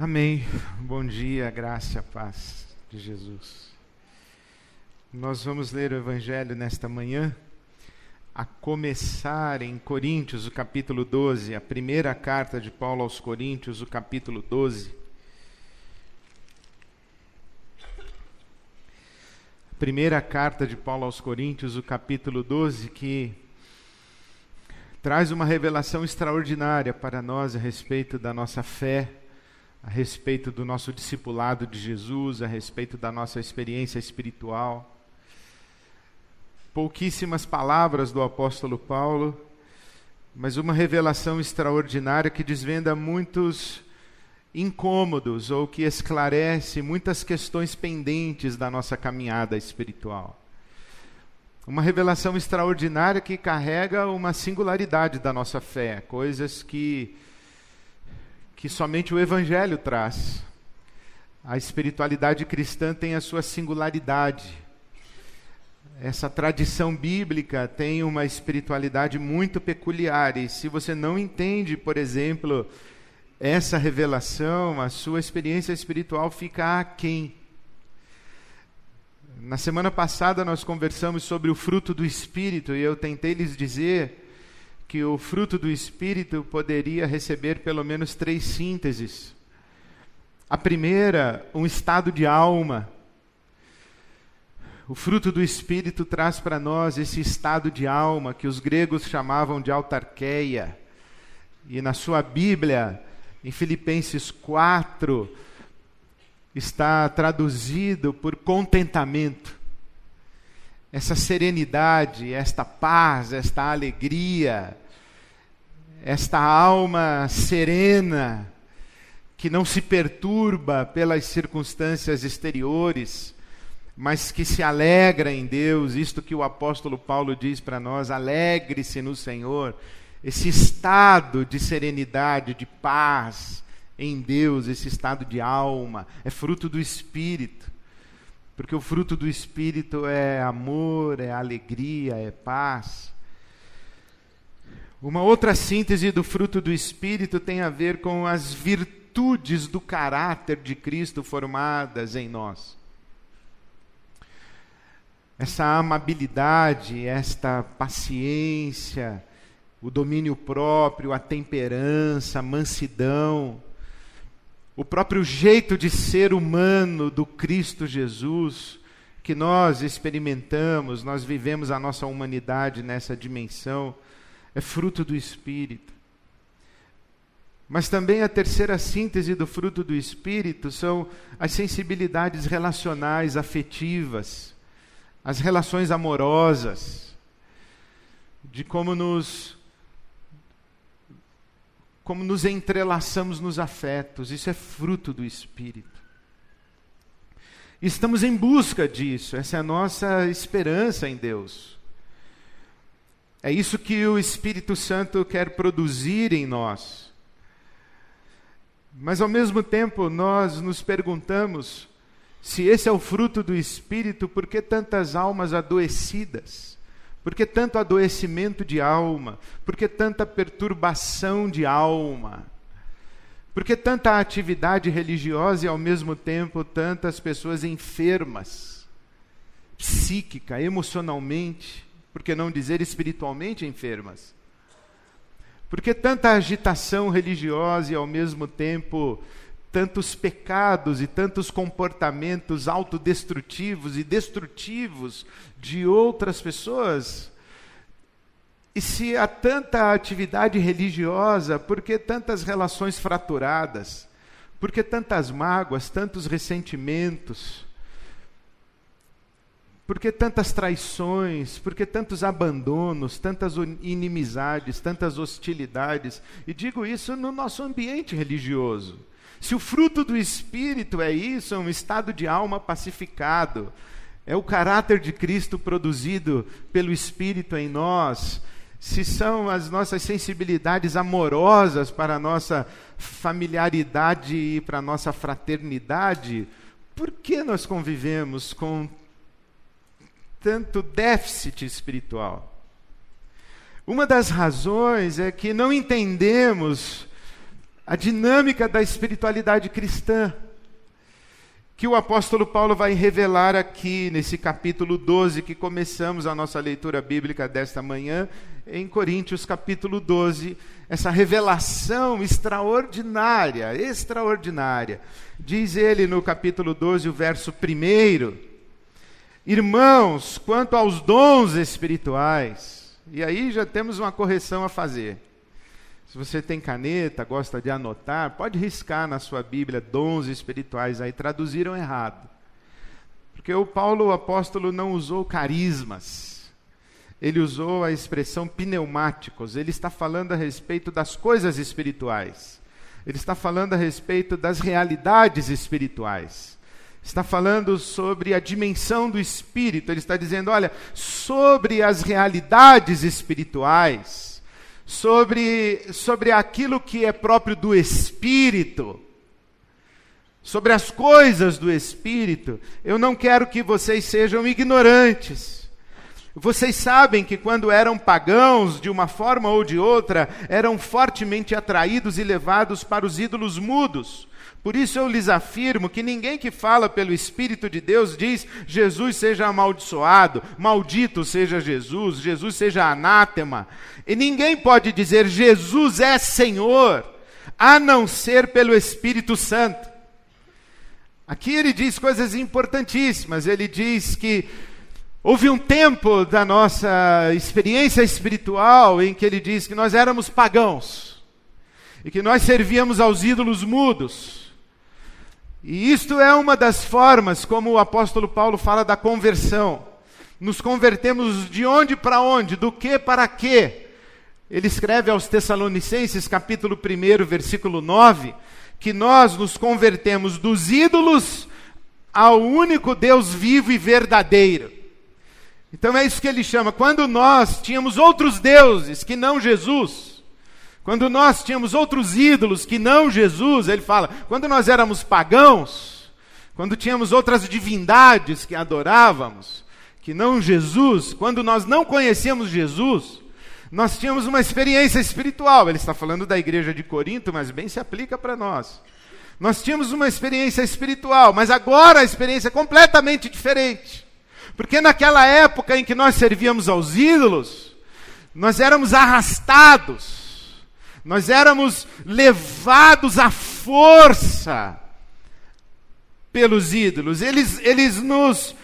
Amém. Bom dia, graça a paz de Jesus. Nós vamos ler o Evangelho nesta manhã, a começar em Coríntios, o capítulo 12, a primeira carta de Paulo aos Coríntios, o capítulo 12. Primeira carta de Paulo aos Coríntios, o capítulo 12, que traz uma revelação extraordinária para nós a respeito da nossa fé, a respeito do nosso discipulado de Jesus, a respeito da nossa experiência espiritual. Pouquíssimas palavras do apóstolo Paulo, mas uma revelação extraordinária que desvenda muitos incômodos ou que esclarece muitas questões pendentes da nossa caminhada espiritual. Uma revelação extraordinária que carrega uma singularidade da nossa fé, coisas que que somente o evangelho traz. A espiritualidade cristã tem a sua singularidade. Essa tradição bíblica tem uma espiritualidade muito peculiar, e se você não entende, por exemplo, essa revelação, a sua experiência espiritual fica aquém. Na semana passada nós conversamos sobre o fruto do Espírito e eu tentei lhes dizer que o fruto do Espírito poderia receber pelo menos três sínteses. A primeira, um estado de alma. O fruto do Espírito traz para nós esse estado de alma que os gregos chamavam de autarqueia. E na sua Bíblia, em Filipenses 4, está traduzido por contentamento essa serenidade, esta paz, esta alegria, esta alma serena, que não se perturba pelas circunstâncias exteriores, mas que se alegra em Deus, isto que o apóstolo Paulo diz para nós: alegre-se no Senhor. Esse estado de serenidade, de paz em Deus, esse estado de alma, é fruto do Espírito. Porque o fruto do Espírito é amor, é alegria, é paz. Uma outra síntese do fruto do Espírito tem a ver com as virtudes do caráter de Cristo formadas em nós. Essa amabilidade, esta paciência, o domínio próprio, a temperança, a mansidão, o próprio jeito de ser humano do Cristo Jesus, que nós experimentamos, nós vivemos a nossa humanidade nessa dimensão, é fruto do Espírito. Mas também a terceira síntese do fruto do Espírito são as sensibilidades relacionais, afetivas, as relações amorosas, de como nos como nos entrelaçamos nos afetos, isso é fruto do Espírito. Estamos em busca disso, essa é a nossa esperança em Deus. É isso que o Espírito Santo quer produzir em nós. Mas ao mesmo tempo, nós nos perguntamos se esse é o fruto do Espírito, por que tantas almas adoecidas? Por que tanto adoecimento de alma? Por que tanta perturbação de alma? Por que tanta atividade religiosa e ao mesmo tempo tantas pessoas enfermas, psíquica, emocionalmente, por que não dizer espiritualmente enfermas? Por que tanta agitação religiosa e ao mesmo tempo tantos pecados e tantos comportamentos autodestrutivos e destrutivos de outras pessoas? E se há tanta atividade religiosa, por que tantas relações fraturadas? Por que tantas mágoas, tantos ressentimentos? Por que tantas traições? Por que tantos abandonos, tantas inimizades, tantas hostilidades? E digo isso no nosso ambiente religioso. Se o fruto do Espírito é isso, é um estado de alma pacificado, é o caráter de Cristo produzido pelo Espírito em nós, se são as nossas sensibilidades amorosas para a nossa familiaridade e para a nossa fraternidade, por que nós convivemos com tanto déficit espiritual? Uma das razões é que não entendemos a dinâmica da espiritualidade cristã, que o apóstolo Paulo vai revelar aqui nesse capítulo 12, que começamos a nossa leitura bíblica desta manhã, em Coríntios capítulo 12, essa revelação extraordinária, extraordinária. Diz ele no capítulo 12, o verso 1: Irmãos, quanto aos dons espirituais, e aí já temos uma correção a fazer. Se você tem caneta, gosta de anotar, pode riscar na sua Bíblia dons espirituais aí, traduziram errado. Porque o Paulo, o apóstolo, não usou carismas. Ele usou a expressão pneumáticos. Ele está falando a respeito das coisas espirituais. Ele está falando a respeito das realidades espirituais. Está falando sobre a dimensão do espírito. Ele está dizendo, olha, sobre as realidades espirituais sobre, sobre aquilo que é próprio do Espírito, sobre as coisas do Espírito, eu não quero que vocês sejam ignorantes. Vocês sabem que quando eram pagãos, de uma forma ou de outra, eram fortemente atraídos e levados para os ídolos mudos por isso eu lhes afirmo que ninguém que fala pelo Espírito de Deus diz Jesus seja amaldiçoado, maldito seja Jesus, Jesus seja anátema. E ninguém pode dizer Jesus é Senhor, a não ser pelo Espírito Santo. Aqui ele diz coisas importantíssimas. Ele diz que houve um tempo da nossa experiência espiritual em que ele diz que nós éramos pagãos e que nós servíamos aos ídolos mudos. E isto é uma das formas como o apóstolo Paulo fala da conversão. Nos convertemos de onde para onde, do que para quê? Ele escreve aos Tessalonicenses, capítulo 1, versículo 9, que nós nos convertemos dos ídolos ao único Deus vivo e verdadeiro. Então é isso que ele chama. Quando nós tínhamos outros deuses que não Jesus, quando nós tínhamos outros ídolos que não Jesus, ele fala, quando nós éramos pagãos, quando tínhamos outras divindades que adorávamos, que não Jesus, quando nós não conhecíamos Jesus, nós tínhamos uma experiência espiritual. Ele está falando da igreja de Corinto, mas bem se aplica para nós. Nós tínhamos uma experiência espiritual, mas agora a experiência é completamente diferente. Porque naquela época em que nós servíamos aos ídolos, nós éramos arrastados nós éramos levados à força pelos ídolos. Eles, eles nos,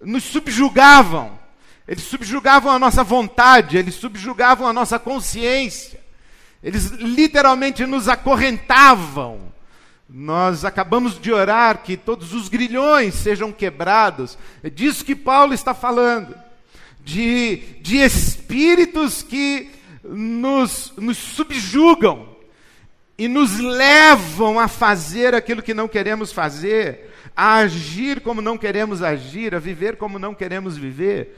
nos subjugavam. Eles subjugavam a nossa vontade, eles subjugavam a nossa consciência. Eles literalmente nos acorrentavam. Nós acabamos de orar que todos os grilhões sejam quebrados. É disso que Paulo está falando. De, de espíritos que nos, nos subjugam e nos levam a fazer aquilo que não queremos fazer, a agir como não queremos agir, a viver como não queremos viver.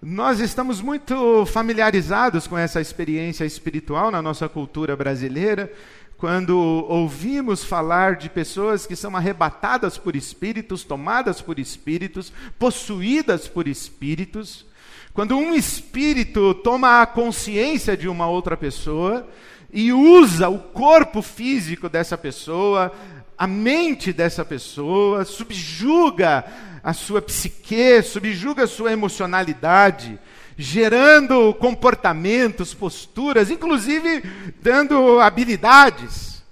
Nós estamos muito familiarizados com essa experiência espiritual na nossa cultura brasileira, quando ouvimos falar de pessoas que são arrebatadas por espíritos, tomadas por espíritos, possuídas por espíritos. Quando um espírito toma a consciência de uma outra pessoa e usa o corpo físico dessa pessoa, a mente dessa pessoa, subjuga a sua psique, subjuga a sua emocionalidade, gerando comportamentos, posturas, inclusive dando habilidades.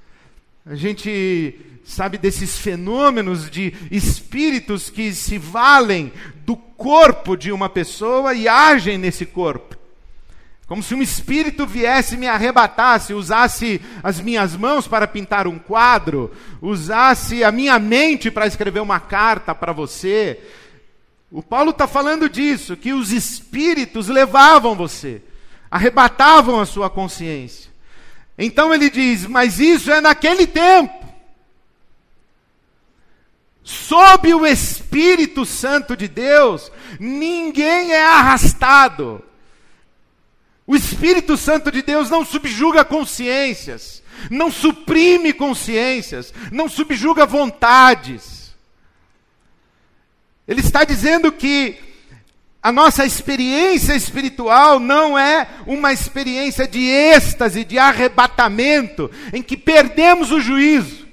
A gente sabe desses fenômenos de espíritos que se valem do corpo de uma pessoa e agem nesse corpo. Como se um espírito viesse me arrebatasse, usasse as minhas mãos para pintar um quadro, usasse a minha mente para escrever uma carta para você. O Paulo está falando disso, que os espíritos levavam você, arrebatavam a sua consciência. Então ele diz: Mas isso é naquele tempo sob o Espírito Santo de Deus, ninguém é arrastado. O Espírito Santo de Deus não subjuga consciências, não suprime consciências, não subjuga vontades. Ele está dizendo que A nossa experiência espiritual não é uma experiência de êxtase, de arrebatamento, em que perdemos o juízo,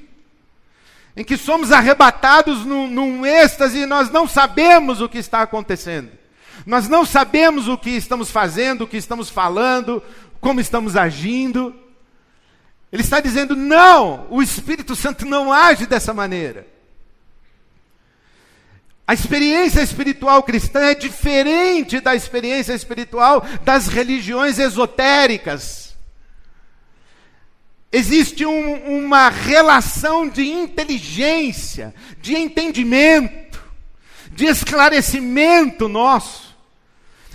em que somos arrebatados num, num êxtase e nós não sabemos o que está acontecendo. Nós não sabemos o que estamos fazendo, o que estamos falando, como estamos agindo. Ele está dizendo: não, o Espírito Santo não age dessa maneira. A experiência espiritual cristã é diferente da experiência espiritual das religiões esotéricas. Existe um, uma relação de inteligência, de entendimento, de esclarecimento nosso.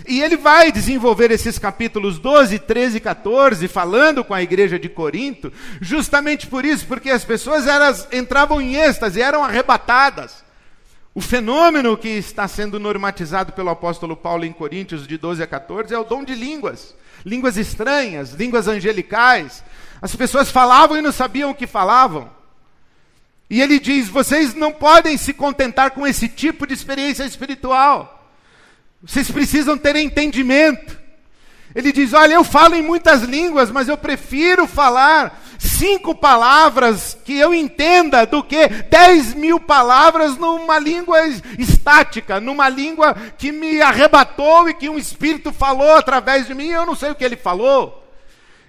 E ele vai desenvolver esses capítulos 12, 13 e 14, falando com a igreja de Corinto, justamente por isso, porque as pessoas elas entravam em êxtase, eram arrebatadas. O fenômeno que está sendo normatizado pelo apóstolo Paulo em Coríntios, de 12 a 14, é o dom de línguas. Línguas estranhas, línguas angelicais. As pessoas falavam e não sabiam o que falavam. E ele diz: vocês não podem se contentar com esse tipo de experiência espiritual. Vocês precisam ter entendimento. Ele diz: Olha, eu falo em muitas línguas, mas eu prefiro falar cinco palavras que eu entenda do que dez mil palavras numa língua estática, numa língua que me arrebatou e que um espírito falou através de mim, eu não sei o que ele falou.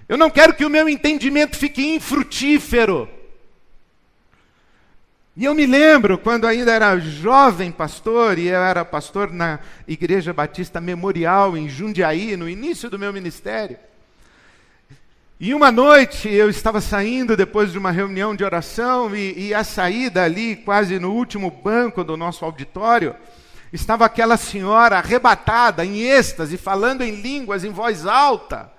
Eu não quero que o meu entendimento fique infrutífero. E eu me lembro quando ainda era jovem pastor, e eu era pastor na Igreja Batista Memorial em Jundiaí, no início do meu ministério. E uma noite eu estava saindo depois de uma reunião de oração, e, e a saída ali, quase no último banco do nosso auditório, estava aquela senhora arrebatada, em êxtase, falando em línguas em voz alta.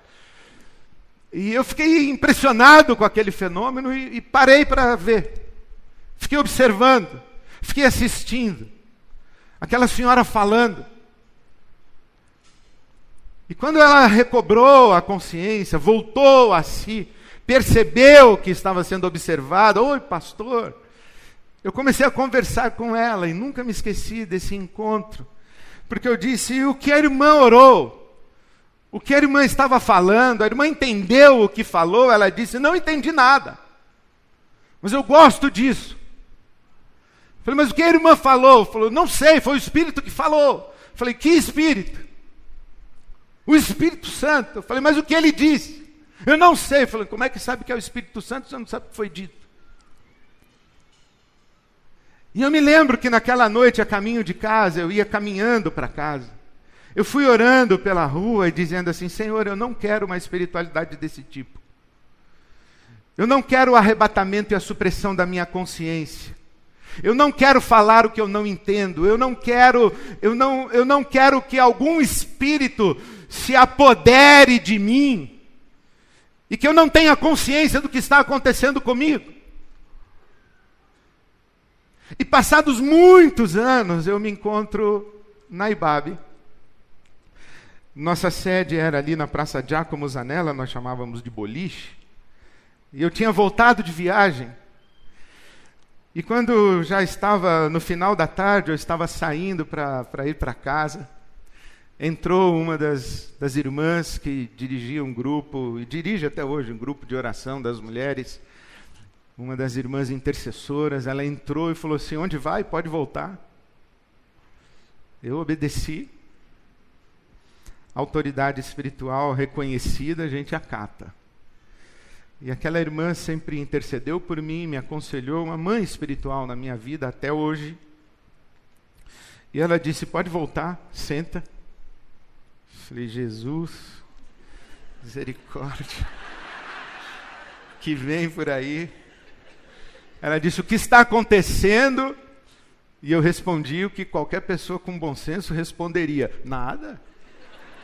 E eu fiquei impressionado com aquele fenômeno e, e parei para ver. Fiquei observando, fiquei assistindo. Aquela senhora falando. E quando ela recobrou a consciência, voltou a si, percebeu que estava sendo observada, oi pastor, eu comecei a conversar com ela e nunca me esqueci desse encontro, porque eu disse: o que a irmã orou, o que a irmã estava falando, a irmã entendeu o que falou, ela disse: não entendi nada, mas eu gosto disso. Falei, mas o que a irmã falou? Falou, não sei, foi o Espírito que falou. Falei, que Espírito? O Espírito Santo. Falei, mas o que ele disse? Eu não sei. Falei, como é que sabe que é o Espírito Santo? Você não sabe o que foi dito. E eu me lembro que naquela noite, a caminho de casa, eu ia caminhando para casa. Eu fui orando pela rua e dizendo assim: Senhor, eu não quero uma espiritualidade desse tipo. Eu não quero o arrebatamento e a supressão da minha consciência. Eu não quero falar o que eu não entendo. Eu não quero, eu não, eu não quero que algum espírito se apodere de mim e que eu não tenha consciência do que está acontecendo comigo. E passados muitos anos, eu me encontro na Ibabe. Nossa sede era ali na Praça Giacomo Zanella, nós chamávamos de boliche. E eu tinha voltado de viagem. E quando já estava no final da tarde, eu estava saindo para ir para casa entrou uma das, das irmãs que dirigia um grupo, e dirige até hoje um grupo de oração das mulheres, uma das irmãs intercessoras, ela entrou e falou assim: Onde vai? Pode voltar. Eu obedeci. Autoridade espiritual reconhecida, a gente acata. E aquela irmã sempre intercedeu por mim, me aconselhou, uma mãe espiritual na minha vida até hoje. E ela disse: Pode voltar, senta. Falei, Jesus, misericórdia, que vem por aí. Ela disse: O que está acontecendo? E eu respondi o que qualquer pessoa com bom senso responderia: Nada.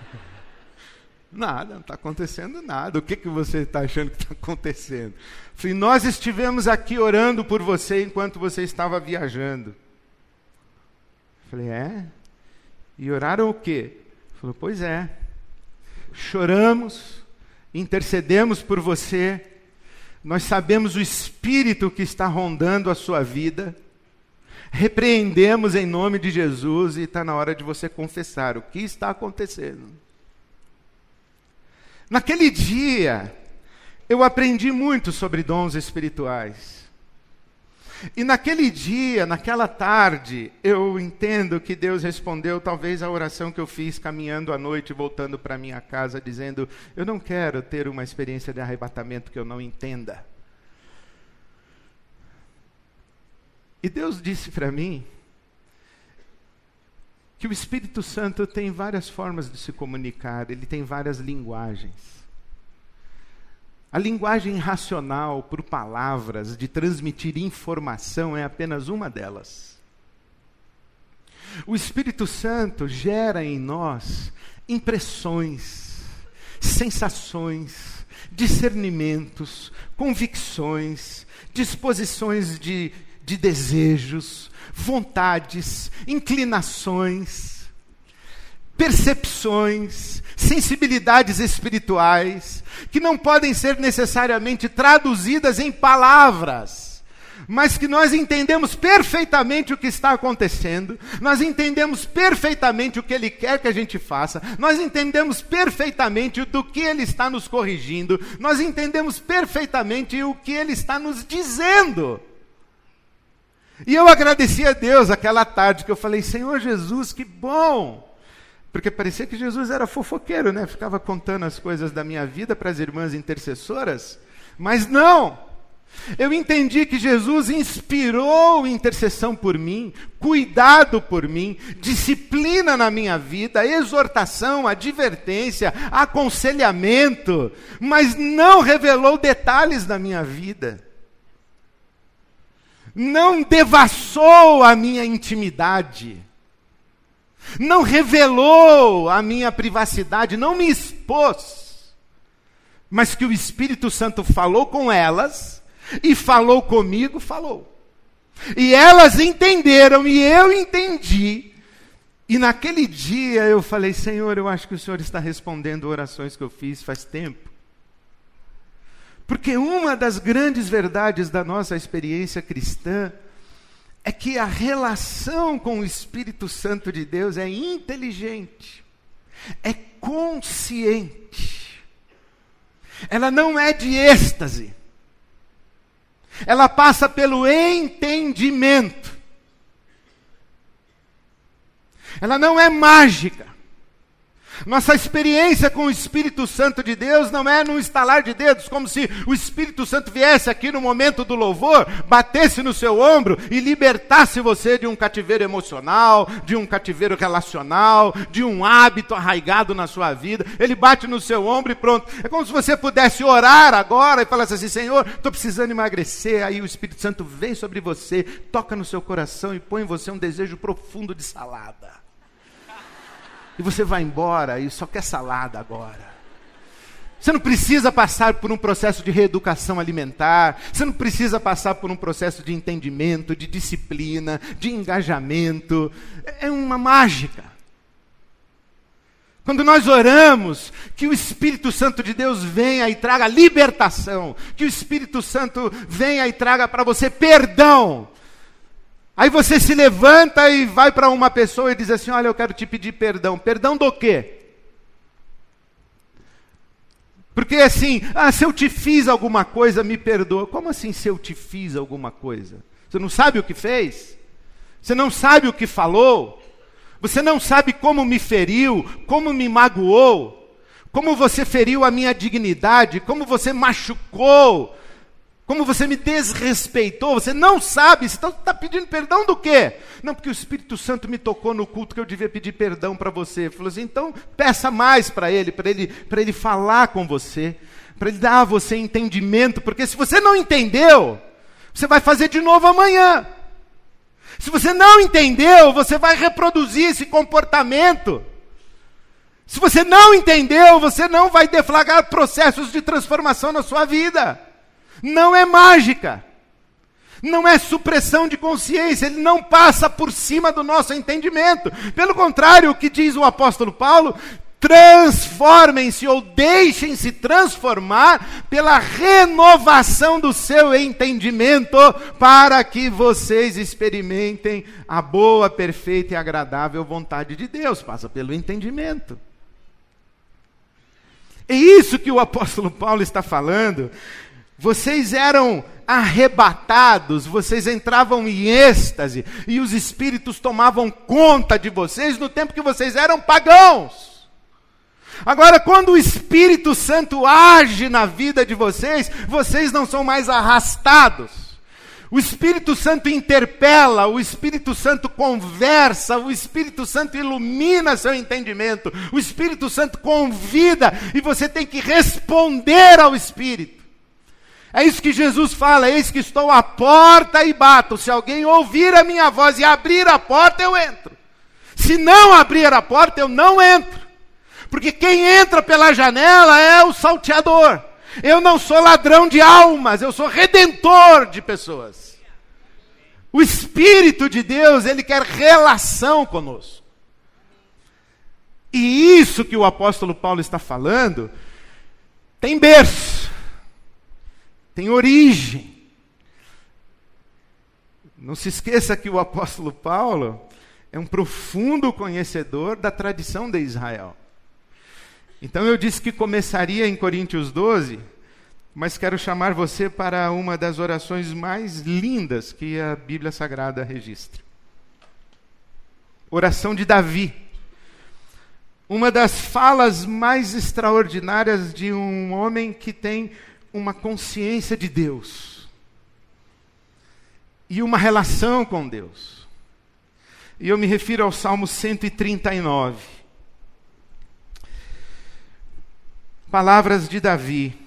Nada, não está acontecendo nada. O que, que você está achando que está acontecendo? Falei, nós estivemos aqui orando por você enquanto você estava viajando. Falei, é? E oraram o quê? Falou: Pois é, choramos, intercedemos por você, nós sabemos o espírito que está rondando a sua vida, Repreendemos em nome de Jesus e está na hora de você confessar o que está acontecendo. Naquele dia, eu aprendi muito sobre dons espirituais. E naquele dia, naquela tarde, eu entendo que Deus respondeu talvez a oração que eu fiz caminhando à noite, voltando para minha casa, dizendo: Eu não quero ter uma experiência de arrebatamento que eu não entenda. E Deus disse para mim que o Espírito Santo tem várias formas de se comunicar, ele tem várias linguagens. A linguagem racional, por palavras, de transmitir informação, é apenas uma delas. O Espírito Santo gera em nós impressões, sensações, discernimentos, convicções, disposições de, de desejos, vontades, inclinações percepções, sensibilidades espirituais, que não podem ser necessariamente traduzidas em palavras, mas que nós entendemos perfeitamente o que está acontecendo, nós entendemos perfeitamente o que Ele quer que a gente faça, nós entendemos perfeitamente do que Ele está nos corrigindo, nós entendemos perfeitamente o que Ele está nos dizendo. E eu agradeci a Deus aquela tarde que eu falei: Senhor Jesus, que bom! Porque parecia que Jesus era fofoqueiro, né? Ficava contando as coisas da minha vida para as irmãs intercessoras. Mas não! Eu entendi que Jesus inspirou intercessão por mim, cuidado por mim, disciplina na minha vida, exortação, advertência, aconselhamento, mas não revelou detalhes da minha vida. Não devassou a minha intimidade não revelou a minha privacidade, não me expôs, mas que o Espírito Santo falou com elas e falou comigo, falou. E elas entenderam e eu entendi. E naquele dia eu falei: Senhor, eu acho que o Senhor está respondendo orações que eu fiz faz tempo. Porque uma das grandes verdades da nossa experiência cristã é que a relação com o Espírito Santo de Deus é inteligente, é consciente, ela não é de êxtase, ela passa pelo entendimento, ela não é mágica, nossa experiência com o Espírito Santo de Deus não é num estalar de dedos, como se o Espírito Santo viesse aqui no momento do louvor, batesse no seu ombro e libertasse você de um cativeiro emocional, de um cativeiro relacional, de um hábito arraigado na sua vida. Ele bate no seu ombro e pronto. É como se você pudesse orar agora e falasse assim: Senhor, estou precisando emagrecer. Aí o Espírito Santo vem sobre você, toca no seu coração e põe em você um desejo profundo de salada e você vai embora e só quer salada agora. Você não precisa passar por um processo de reeducação alimentar, você não precisa passar por um processo de entendimento, de disciplina, de engajamento. É uma mágica. Quando nós oramos, que o Espírito Santo de Deus venha e traga libertação, que o Espírito Santo venha e traga para você perdão, Aí você se levanta e vai para uma pessoa e diz assim: Olha, eu quero te pedir perdão. Perdão do quê? Porque assim, ah, se eu te fiz alguma coisa, me perdoa. Como assim se eu te fiz alguma coisa? Você não sabe o que fez? Você não sabe o que falou? Você não sabe como me feriu, como me magoou, como você feriu a minha dignidade, como você machucou como você me desrespeitou, você não sabe, você está pedindo perdão do quê? Não, porque o Espírito Santo me tocou no culto que eu devia pedir perdão para você. Falou assim, então peça mais para ele, para ele, ele falar com você, para ele dar a você entendimento, porque se você não entendeu, você vai fazer de novo amanhã. Se você não entendeu, você vai reproduzir esse comportamento. Se você não entendeu, você não vai deflagrar processos de transformação na sua vida. Não é mágica. Não é supressão de consciência, ele não passa por cima do nosso entendimento. Pelo contrário, o que diz o apóstolo Paulo, Transformem-se ou deixem-se transformar pela renovação do seu entendimento, para que vocês experimentem a boa, perfeita e agradável vontade de Deus. Passa pelo entendimento. É isso que o apóstolo Paulo está falando. Vocês eram arrebatados, vocês entravam em êxtase, e os espíritos tomavam conta de vocês no tempo que vocês eram pagãos. Agora, quando o Espírito Santo age na vida de vocês, vocês não são mais arrastados. O Espírito Santo interpela, o Espírito Santo conversa, o Espírito Santo ilumina seu entendimento, o Espírito Santo convida e você tem que responder ao Espírito. É isso que Jesus fala: eis que estou à porta e bato. Se alguém ouvir a minha voz e abrir a porta, eu entro. Se não abrir a porta, eu não entro. Porque quem entra pela janela é o salteador. Eu não sou ladrão de almas, eu sou redentor de pessoas. O Espírito de Deus, ele quer relação conosco. E isso que o apóstolo Paulo está falando tem berço, tem origem. Não se esqueça que o apóstolo Paulo é um profundo conhecedor da tradição de Israel. Então eu disse que começaria em Coríntios 12, mas quero chamar você para uma das orações mais lindas que a Bíblia Sagrada registra. Oração de Davi. Uma das falas mais extraordinárias de um homem que tem uma consciência de Deus e uma relação com Deus. E eu me refiro ao Salmo 139. Palavras de Davi: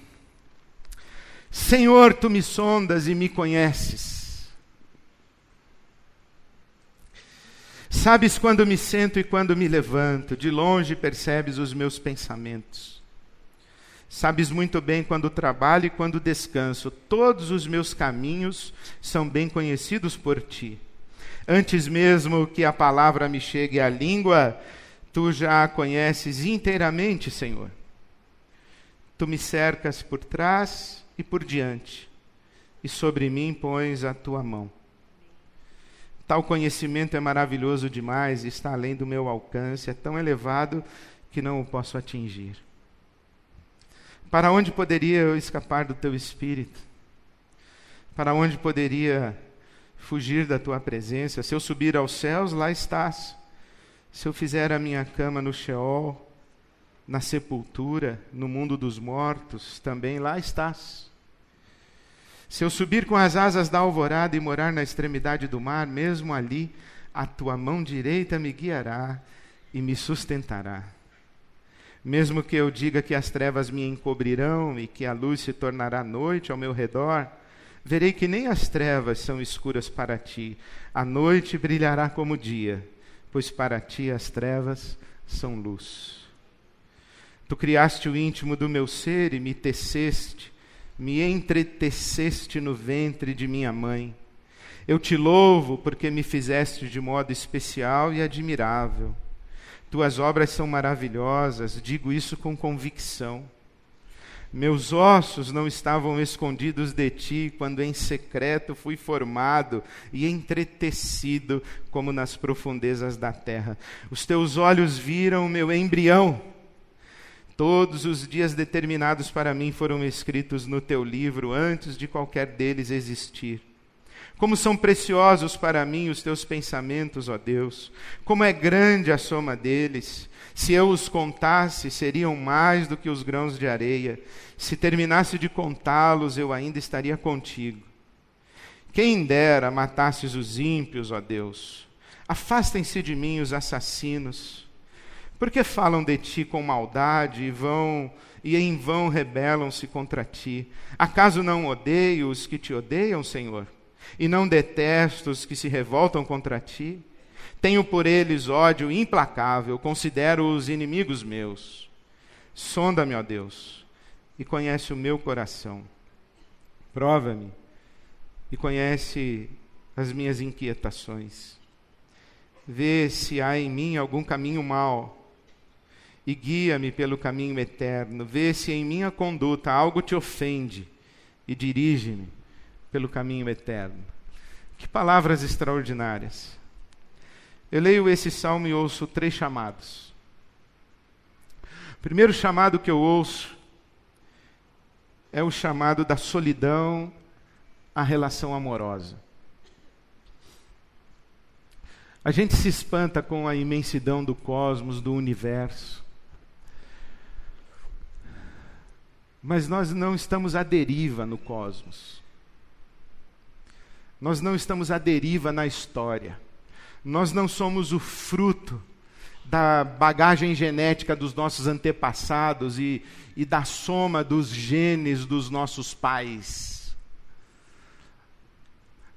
Senhor, tu me sondas e me conheces. Sabes quando me sento e quando me levanto, de longe percebes os meus pensamentos. Sabes muito bem quando trabalho e quando descanso, todos os meus caminhos são bem conhecidos por ti. Antes mesmo que a palavra me chegue à língua, tu já a conheces inteiramente, Senhor. Tu me cercas por trás e por diante, e sobre mim pões a tua mão. Tal conhecimento é maravilhoso demais, está além do meu alcance, é tão elevado que não o posso atingir. Para onde poderia eu escapar do teu espírito? Para onde poderia fugir da tua presença? Se eu subir aos céus, lá estás. Se eu fizer a minha cama no Sheol, na sepultura, no mundo dos mortos, também lá estás. Se eu subir com as asas da alvorada e morar na extremidade do mar, mesmo ali, a tua mão direita me guiará e me sustentará. Mesmo que eu diga que as trevas me encobrirão e que a luz se tornará noite ao meu redor, verei que nem as trevas são escuras para ti. A noite brilhará como dia, pois para ti as trevas são luz. Tu criaste o íntimo do meu ser e me teceste, me entreteceste no ventre de minha mãe. Eu te louvo porque me fizeste de modo especial e admirável. Tuas obras são maravilhosas, digo isso com convicção. Meus ossos não estavam escondidos de ti quando em secreto fui formado e entretecido como nas profundezas da terra. Os teus olhos viram o meu embrião Todos os dias determinados para mim foram escritos no teu livro antes de qualquer deles existir. Como são preciosos para mim os teus pensamentos, ó Deus, como é grande a soma deles. Se eu os contasse, seriam mais do que os grãos de areia. Se terminasse de contá-los, eu ainda estaria contigo. Quem dera matasses os ímpios, ó Deus. Afastem-se de mim os assassinos. Porque falam de ti com maldade e vão e em vão rebelam-se contra ti? Acaso não odeio os que te odeiam, Senhor? E não detesto os que se revoltam contra ti? Tenho por eles ódio implacável, considero-os inimigos meus. Sonda-me, ó Deus, e conhece o meu coração. Prova-me e conhece as minhas inquietações. Vê se há em mim algum caminho mau e guia-me pelo caminho eterno. Vê se em minha conduta algo te ofende e dirige-me pelo caminho eterno. Que palavras extraordinárias. Eu leio esse salmo e ouço três chamados. O primeiro chamado que eu ouço é o chamado da solidão à relação amorosa. A gente se espanta com a imensidão do cosmos, do universo. Mas nós não estamos à deriva no cosmos. Nós não estamos à deriva na história. Nós não somos o fruto da bagagem genética dos nossos antepassados e, e da soma dos genes dos nossos pais.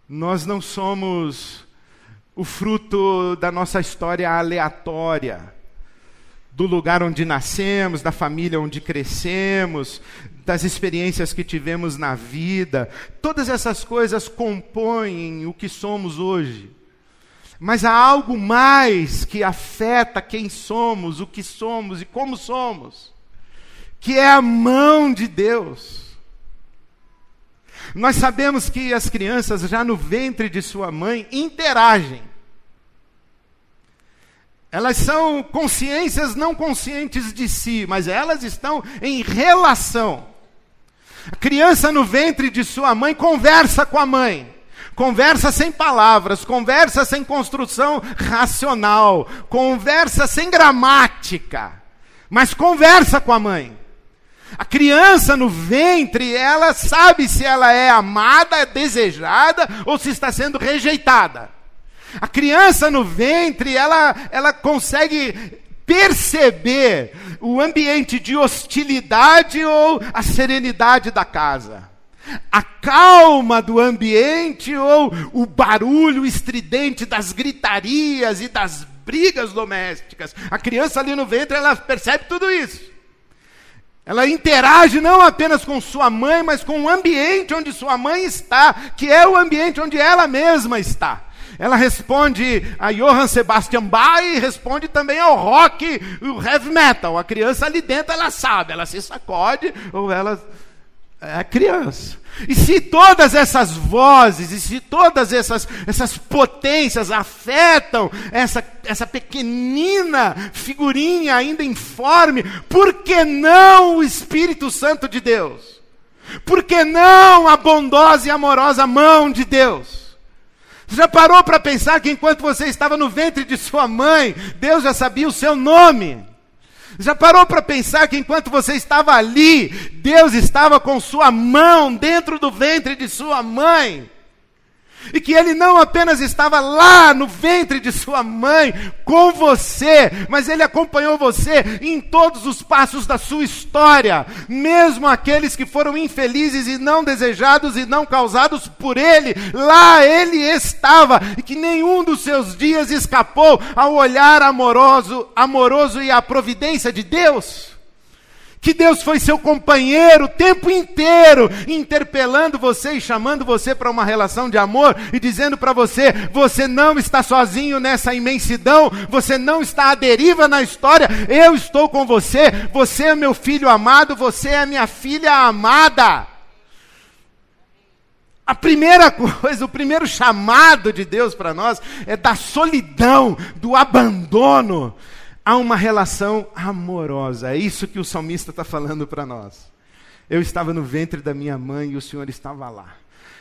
Nós não somos o fruto da nossa história aleatória do lugar onde nascemos, da família onde crescemos, das experiências que tivemos na vida. Todas essas coisas compõem o que somos hoje. Mas há algo mais que afeta quem somos, o que somos e como somos, que é a mão de Deus. Nós sabemos que as crianças, já no ventre de sua mãe, interagem. Elas são consciências não conscientes de si, mas elas estão em relação. A criança no ventre de sua mãe conversa com a mãe. Conversa sem palavras, conversa sem construção racional, conversa sem gramática, mas conversa com a mãe. A criança no ventre, ela sabe se ela é amada, desejada ou se está sendo rejeitada. A criança no ventre, ela, ela consegue perceber o ambiente de hostilidade ou a serenidade da casa. A calma do ambiente ou o barulho estridente das gritarias e das brigas domésticas. A criança ali no ventre, ela percebe tudo isso. Ela interage não apenas com sua mãe, mas com o ambiente onde sua mãe está, que é o ambiente onde ela mesma está. Ela responde a Johann Sebastian Bach e responde também ao rock, o heavy metal. A criança ali dentro, ela sabe, ela se sacode ou ela é criança. E se todas essas vozes, e se todas essas, essas potências afetam essa, essa pequenina figurinha ainda informe, por que não o Espírito Santo de Deus? Por que não a bondosa e amorosa mão de Deus? Já parou para pensar que enquanto você estava no ventre de sua mãe, Deus já sabia o seu nome? Já parou para pensar que enquanto você estava ali, Deus estava com sua mão dentro do ventre de sua mãe? E que ele não apenas estava lá no ventre de sua mãe com você, mas ele acompanhou você em todos os passos da sua história, mesmo aqueles que foram infelizes e não desejados e não causados por ele, lá ele estava e que nenhum dos seus dias escapou ao olhar amoroso, amoroso e à providência de Deus que Deus foi seu companheiro o tempo inteiro, interpelando você e chamando você para uma relação de amor e dizendo para você: você não está sozinho nessa imensidão, você não está à deriva na história, eu estou com você, você é meu filho amado, você é minha filha amada. A primeira coisa, o primeiro chamado de Deus para nós é da solidão, do abandono há uma relação amorosa. É isso que o salmista está falando para nós. Eu estava no ventre da minha mãe e o Senhor estava lá.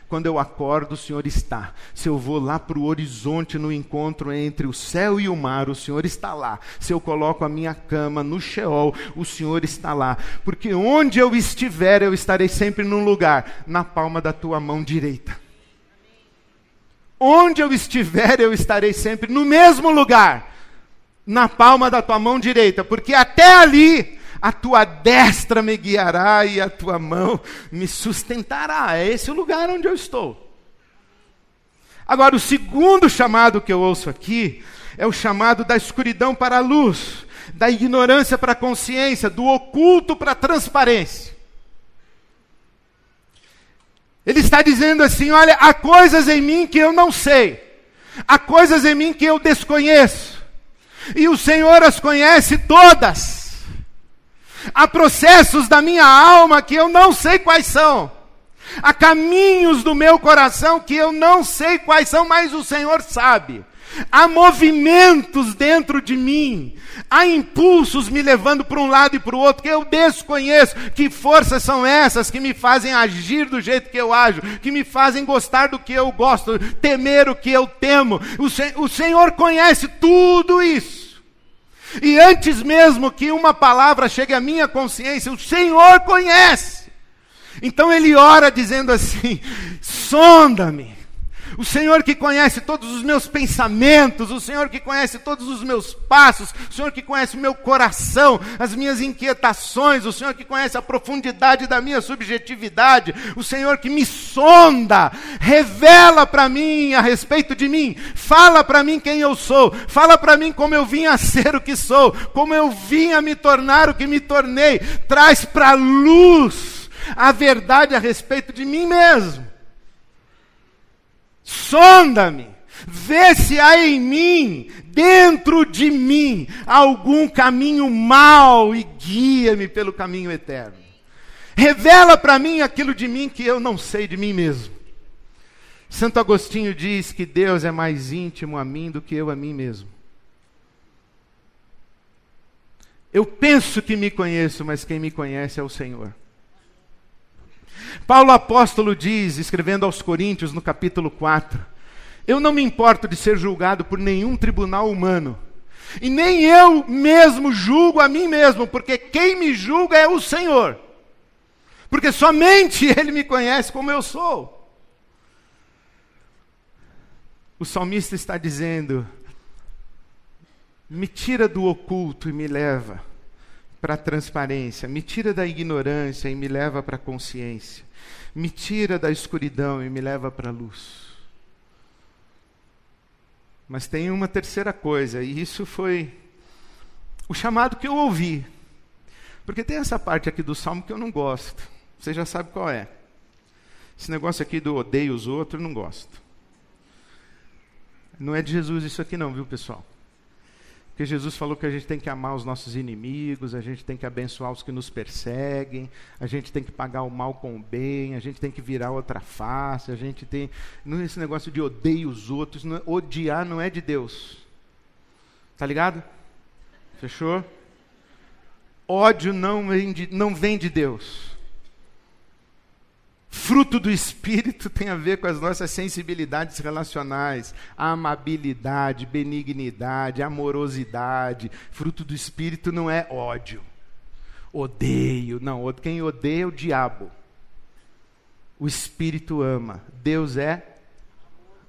Quando eu acordo, o Senhor está. Se eu vou lá para o horizonte no encontro entre o céu e o mar, o Senhor está lá. Se eu coloco a minha cama no Sheol, o Senhor está lá. Porque onde eu estiver, eu estarei sempre num lugar, na palma da tua mão direita. Onde eu estiver, eu estarei sempre no mesmo lugar, na palma da tua mão direita, porque até ali a tua destra me guiará e a tua mão me sustentará. É esse o lugar onde eu estou. Agora, o segundo chamado que eu ouço aqui é o chamado da escuridão para a luz, da ignorância para a consciência, do oculto para a transparência. Ele está dizendo assim: olha, há coisas em mim que eu não sei, há coisas em mim que eu desconheço. E o Senhor as conhece todas. Há processos da minha alma que eu não sei quais são. Há caminhos do meu coração que eu não sei quais são, mas o Senhor sabe. Há movimentos dentro de mim, há impulsos me levando para um lado e para o outro que eu desconheço. Que forças são essas que me fazem agir do jeito que eu ajo, que me fazem gostar do que eu gosto, temer o que eu temo? O, o Senhor conhece tudo isso. E antes mesmo que uma palavra chegue à minha consciência, o Senhor conhece. Então ele ora dizendo assim: sonda-me. O Senhor que conhece todos os meus pensamentos, o Senhor que conhece todos os meus passos, o Senhor que conhece o meu coração, as minhas inquietações, o Senhor que conhece a profundidade da minha subjetividade, o Senhor que me sonda, revela para mim a respeito de mim, fala para mim quem eu sou, fala para mim como eu vim a ser o que sou, como eu vim a me tornar o que me tornei, traz para luz a verdade a respeito de mim mesmo. Sonda-me, vê se há em mim, dentro de mim, algum caminho mau e guia-me pelo caminho eterno. Revela para mim aquilo de mim que eu não sei de mim mesmo. Santo Agostinho diz que Deus é mais íntimo a mim do que eu a mim mesmo. Eu penso que me conheço, mas quem me conhece é o Senhor. Paulo apóstolo diz, escrevendo aos Coríntios no capítulo 4, eu não me importo de ser julgado por nenhum tribunal humano, e nem eu mesmo julgo a mim mesmo, porque quem me julga é o Senhor, porque somente Ele me conhece como eu sou. O salmista está dizendo: me tira do oculto e me leva para a transparência, me tira da ignorância e me leva para a consciência, me tira da escuridão e me leva para a luz. Mas tem uma terceira coisa, e isso foi o chamado que eu ouvi. Porque tem essa parte aqui do salmo que eu não gosto. Você já sabe qual é. Esse negócio aqui do odeio os outros, eu não gosto. Não é de Jesus isso aqui não, viu, pessoal? Porque Jesus falou que a gente tem que amar os nossos inimigos, a gente tem que abençoar os que nos perseguem, a gente tem que pagar o mal com o bem, a gente tem que virar outra face, a gente tem. É esse negócio de odeio os outros, não é, odiar não é de Deus. Tá ligado? Fechou? Ódio não vem de, não vem de Deus. Fruto do Espírito tem a ver com as nossas sensibilidades relacionais, amabilidade, benignidade, amorosidade. Fruto do Espírito não é ódio, odeio. Não, quem odeia é o diabo. O Espírito ama. Deus é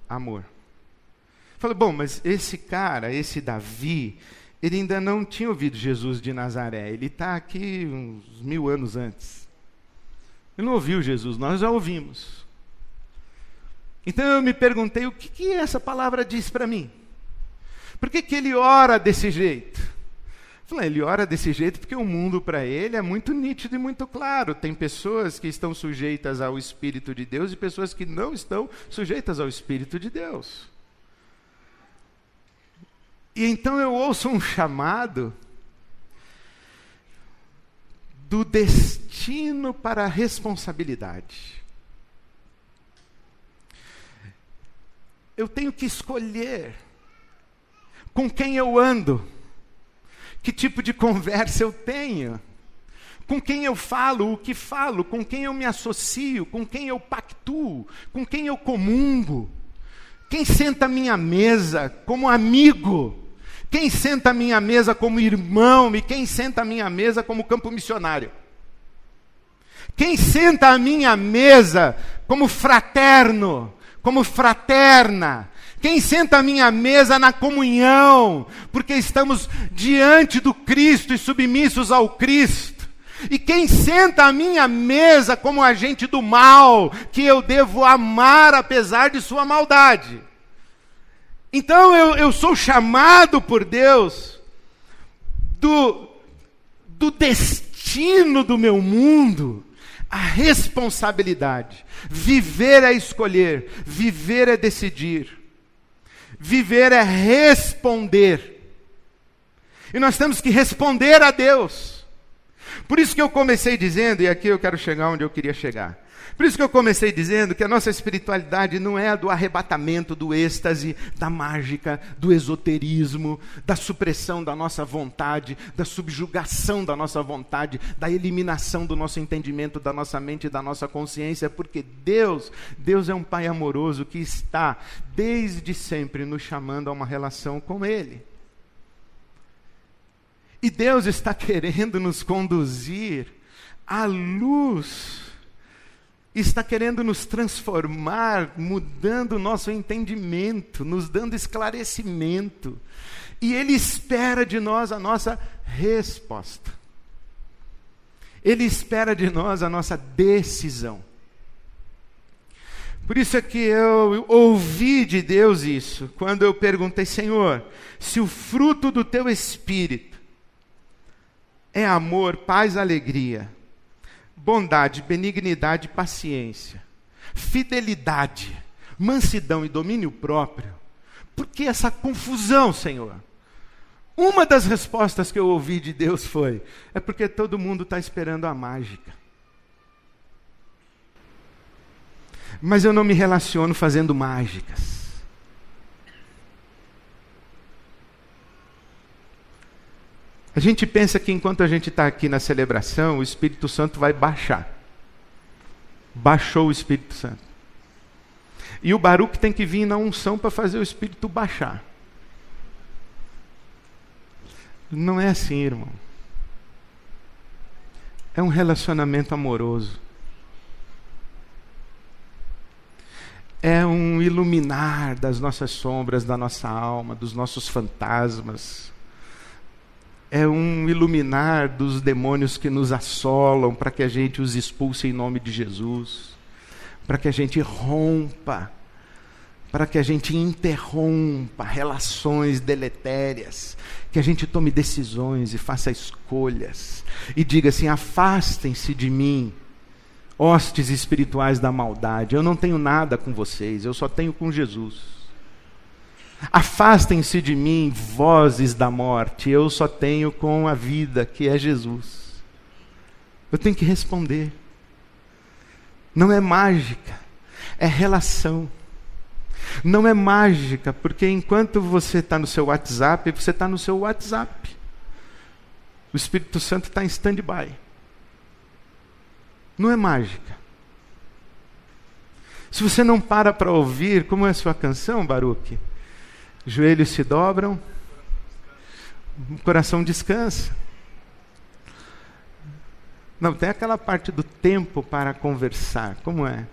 amor. Falei, bom, mas esse cara, esse Davi, ele ainda não tinha ouvido Jesus de Nazaré. Ele está aqui uns mil anos antes. Ele não ouviu Jesus, nós já ouvimos. Então eu me perguntei o que, que essa palavra diz para mim. Por que, que ele ora desse jeito? Falei, ele ora desse jeito porque o mundo para ele é muito nítido e muito claro. Tem pessoas que estão sujeitas ao Espírito de Deus e pessoas que não estão sujeitas ao Espírito de Deus. E então eu ouço um chamado do destino para a responsabilidade. Eu tenho que escolher com quem eu ando, que tipo de conversa eu tenho, com quem eu falo, o que falo, com quem eu me associo, com quem eu pactuo, com quem eu comungo, quem senta à minha mesa como amigo quem senta à minha mesa como irmão e quem senta à minha mesa como campo missionário? Quem senta à minha mesa como fraterno, como fraterna? Quem senta à minha mesa na comunhão, porque estamos diante do Cristo e submissos ao Cristo? E quem senta à minha mesa como agente do mal, que eu devo amar apesar de sua maldade? Então eu, eu sou chamado por Deus do, do destino do meu mundo, a responsabilidade. Viver é escolher, viver é decidir, viver é responder. E nós temos que responder a Deus. Por isso que eu comecei dizendo, e aqui eu quero chegar onde eu queria chegar. Por isso que eu comecei dizendo que a nossa espiritualidade não é a do arrebatamento, do êxtase, da mágica, do esoterismo, da supressão da nossa vontade, da subjugação da nossa vontade, da eliminação do nosso entendimento, da nossa mente da nossa consciência, porque Deus, Deus é um Pai amoroso que está desde sempre nos chamando a uma relação com Ele. E Deus está querendo nos conduzir à luz está querendo nos transformar, mudando o nosso entendimento, nos dando esclarecimento. E Ele espera de nós a nossa resposta. Ele espera de nós a nossa decisão. Por isso é que eu ouvi de Deus isso, quando eu perguntei, Senhor, se o fruto do teu espírito é amor, paz, alegria, bondade, benignidade, paciência, fidelidade, mansidão e domínio próprio. Por que essa confusão, Senhor? Uma das respostas que eu ouvi de Deus foi: é porque todo mundo está esperando a mágica. Mas eu não me relaciono fazendo mágicas. A gente pensa que enquanto a gente está aqui na celebração, o Espírito Santo vai baixar. Baixou o Espírito Santo. E o Baruque tem que vir na unção para fazer o Espírito baixar. Não é assim, irmão. É um relacionamento amoroso. É um iluminar das nossas sombras, da nossa alma, dos nossos fantasmas é um iluminar dos demônios que nos assolam para que a gente os expulse em nome de Jesus, para que a gente rompa, para que a gente interrompa relações deletérias, que a gente tome decisões e faça escolhas e diga assim: afastem-se de mim, hostes espirituais da maldade, eu não tenho nada com vocês, eu só tenho com Jesus. Afastem-se de mim, vozes da morte, eu só tenho com a vida, que é Jesus. Eu tenho que responder. Não é mágica, é relação. Não é mágica, porque enquanto você está no seu WhatsApp, você está no seu WhatsApp. O Espírito Santo está em stand-by. Não é mágica. Se você não para para ouvir, como é a sua canção, Baruque? Joelhos se dobram, o coração descansa. Não, tem aquela parte do tempo para conversar. Como é?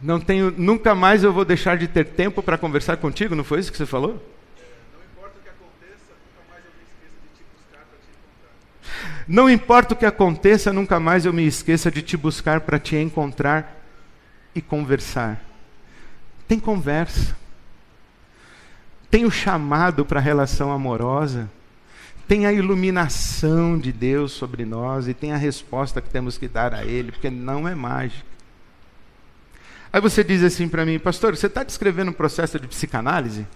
Não tenho, nunca mais eu vou deixar de ter tempo para conversar contigo, não foi isso que você falou? Não importa o que aconteça, nunca mais eu me esqueça de te buscar para te encontrar e conversar. Tem conversa. Tem o chamado para a relação amorosa. Tem a iluminação de Deus sobre nós e tem a resposta que temos que dar a Ele, porque não é mágica. Aí você diz assim para mim, pastor, você está descrevendo um processo de psicanálise?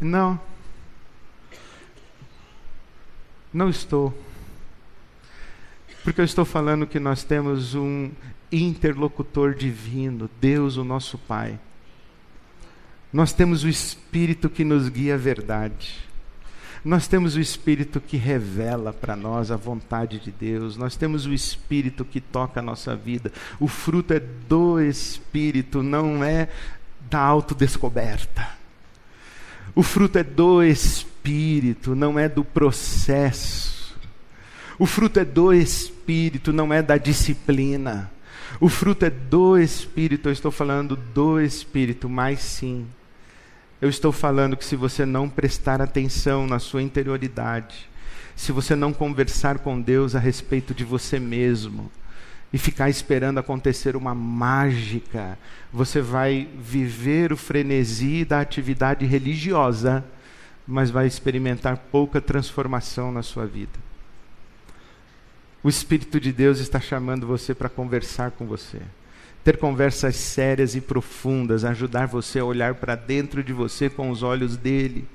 Não. Não estou. Porque eu estou falando que nós temos um interlocutor divino, Deus, o nosso Pai. Nós temos o Espírito que nos guia a verdade. Nós temos o Espírito que revela para nós a vontade de Deus. Nós temos o Espírito que toca a nossa vida. O fruto é do Espírito, não é da autodescoberta. O fruto é do Espírito, não é do processo. O fruto é do Espírito, não é da disciplina. O fruto é do Espírito, eu estou falando do Espírito, mas sim, eu estou falando que se você não prestar atenção na sua interioridade, se você não conversar com Deus a respeito de você mesmo, e ficar esperando acontecer uma mágica, você vai viver o frenesi da atividade religiosa, mas vai experimentar pouca transformação na sua vida. O Espírito de Deus está chamando você para conversar com você. Ter conversas sérias e profundas, ajudar você a olhar para dentro de você com os olhos dele.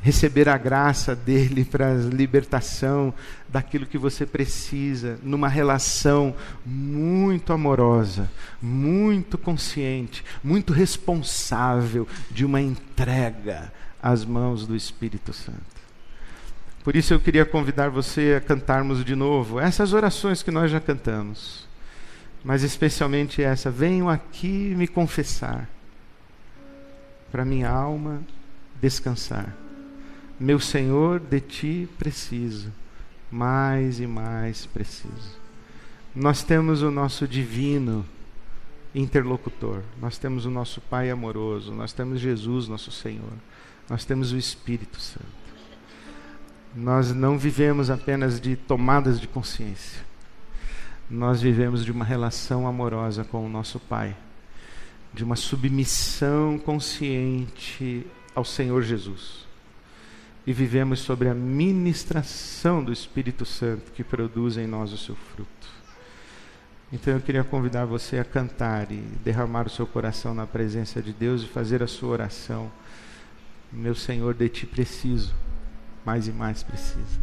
receber a graça dele para a libertação daquilo que você precisa, numa relação muito amorosa, muito consciente, muito responsável de uma entrega às mãos do Espírito Santo. Por isso eu queria convidar você a cantarmos de novo essas orações que nós já cantamos, mas especialmente essa: venho aqui me confessar, para minha alma descansar. Meu Senhor, de ti preciso, mais e mais preciso. Nós temos o nosso divino interlocutor, nós temos o nosso Pai amoroso, nós temos Jesus, nosso Senhor, nós temos o Espírito Santo. Nós não vivemos apenas de tomadas de consciência, nós vivemos de uma relação amorosa com o nosso Pai, de uma submissão consciente ao Senhor Jesus e vivemos sobre a ministração do Espírito Santo que produz em nós o seu fruto. Então eu queria convidar você a cantar e derramar o seu coração na presença de Deus e fazer a sua oração. Meu Senhor, de ti preciso, mais e mais preciso.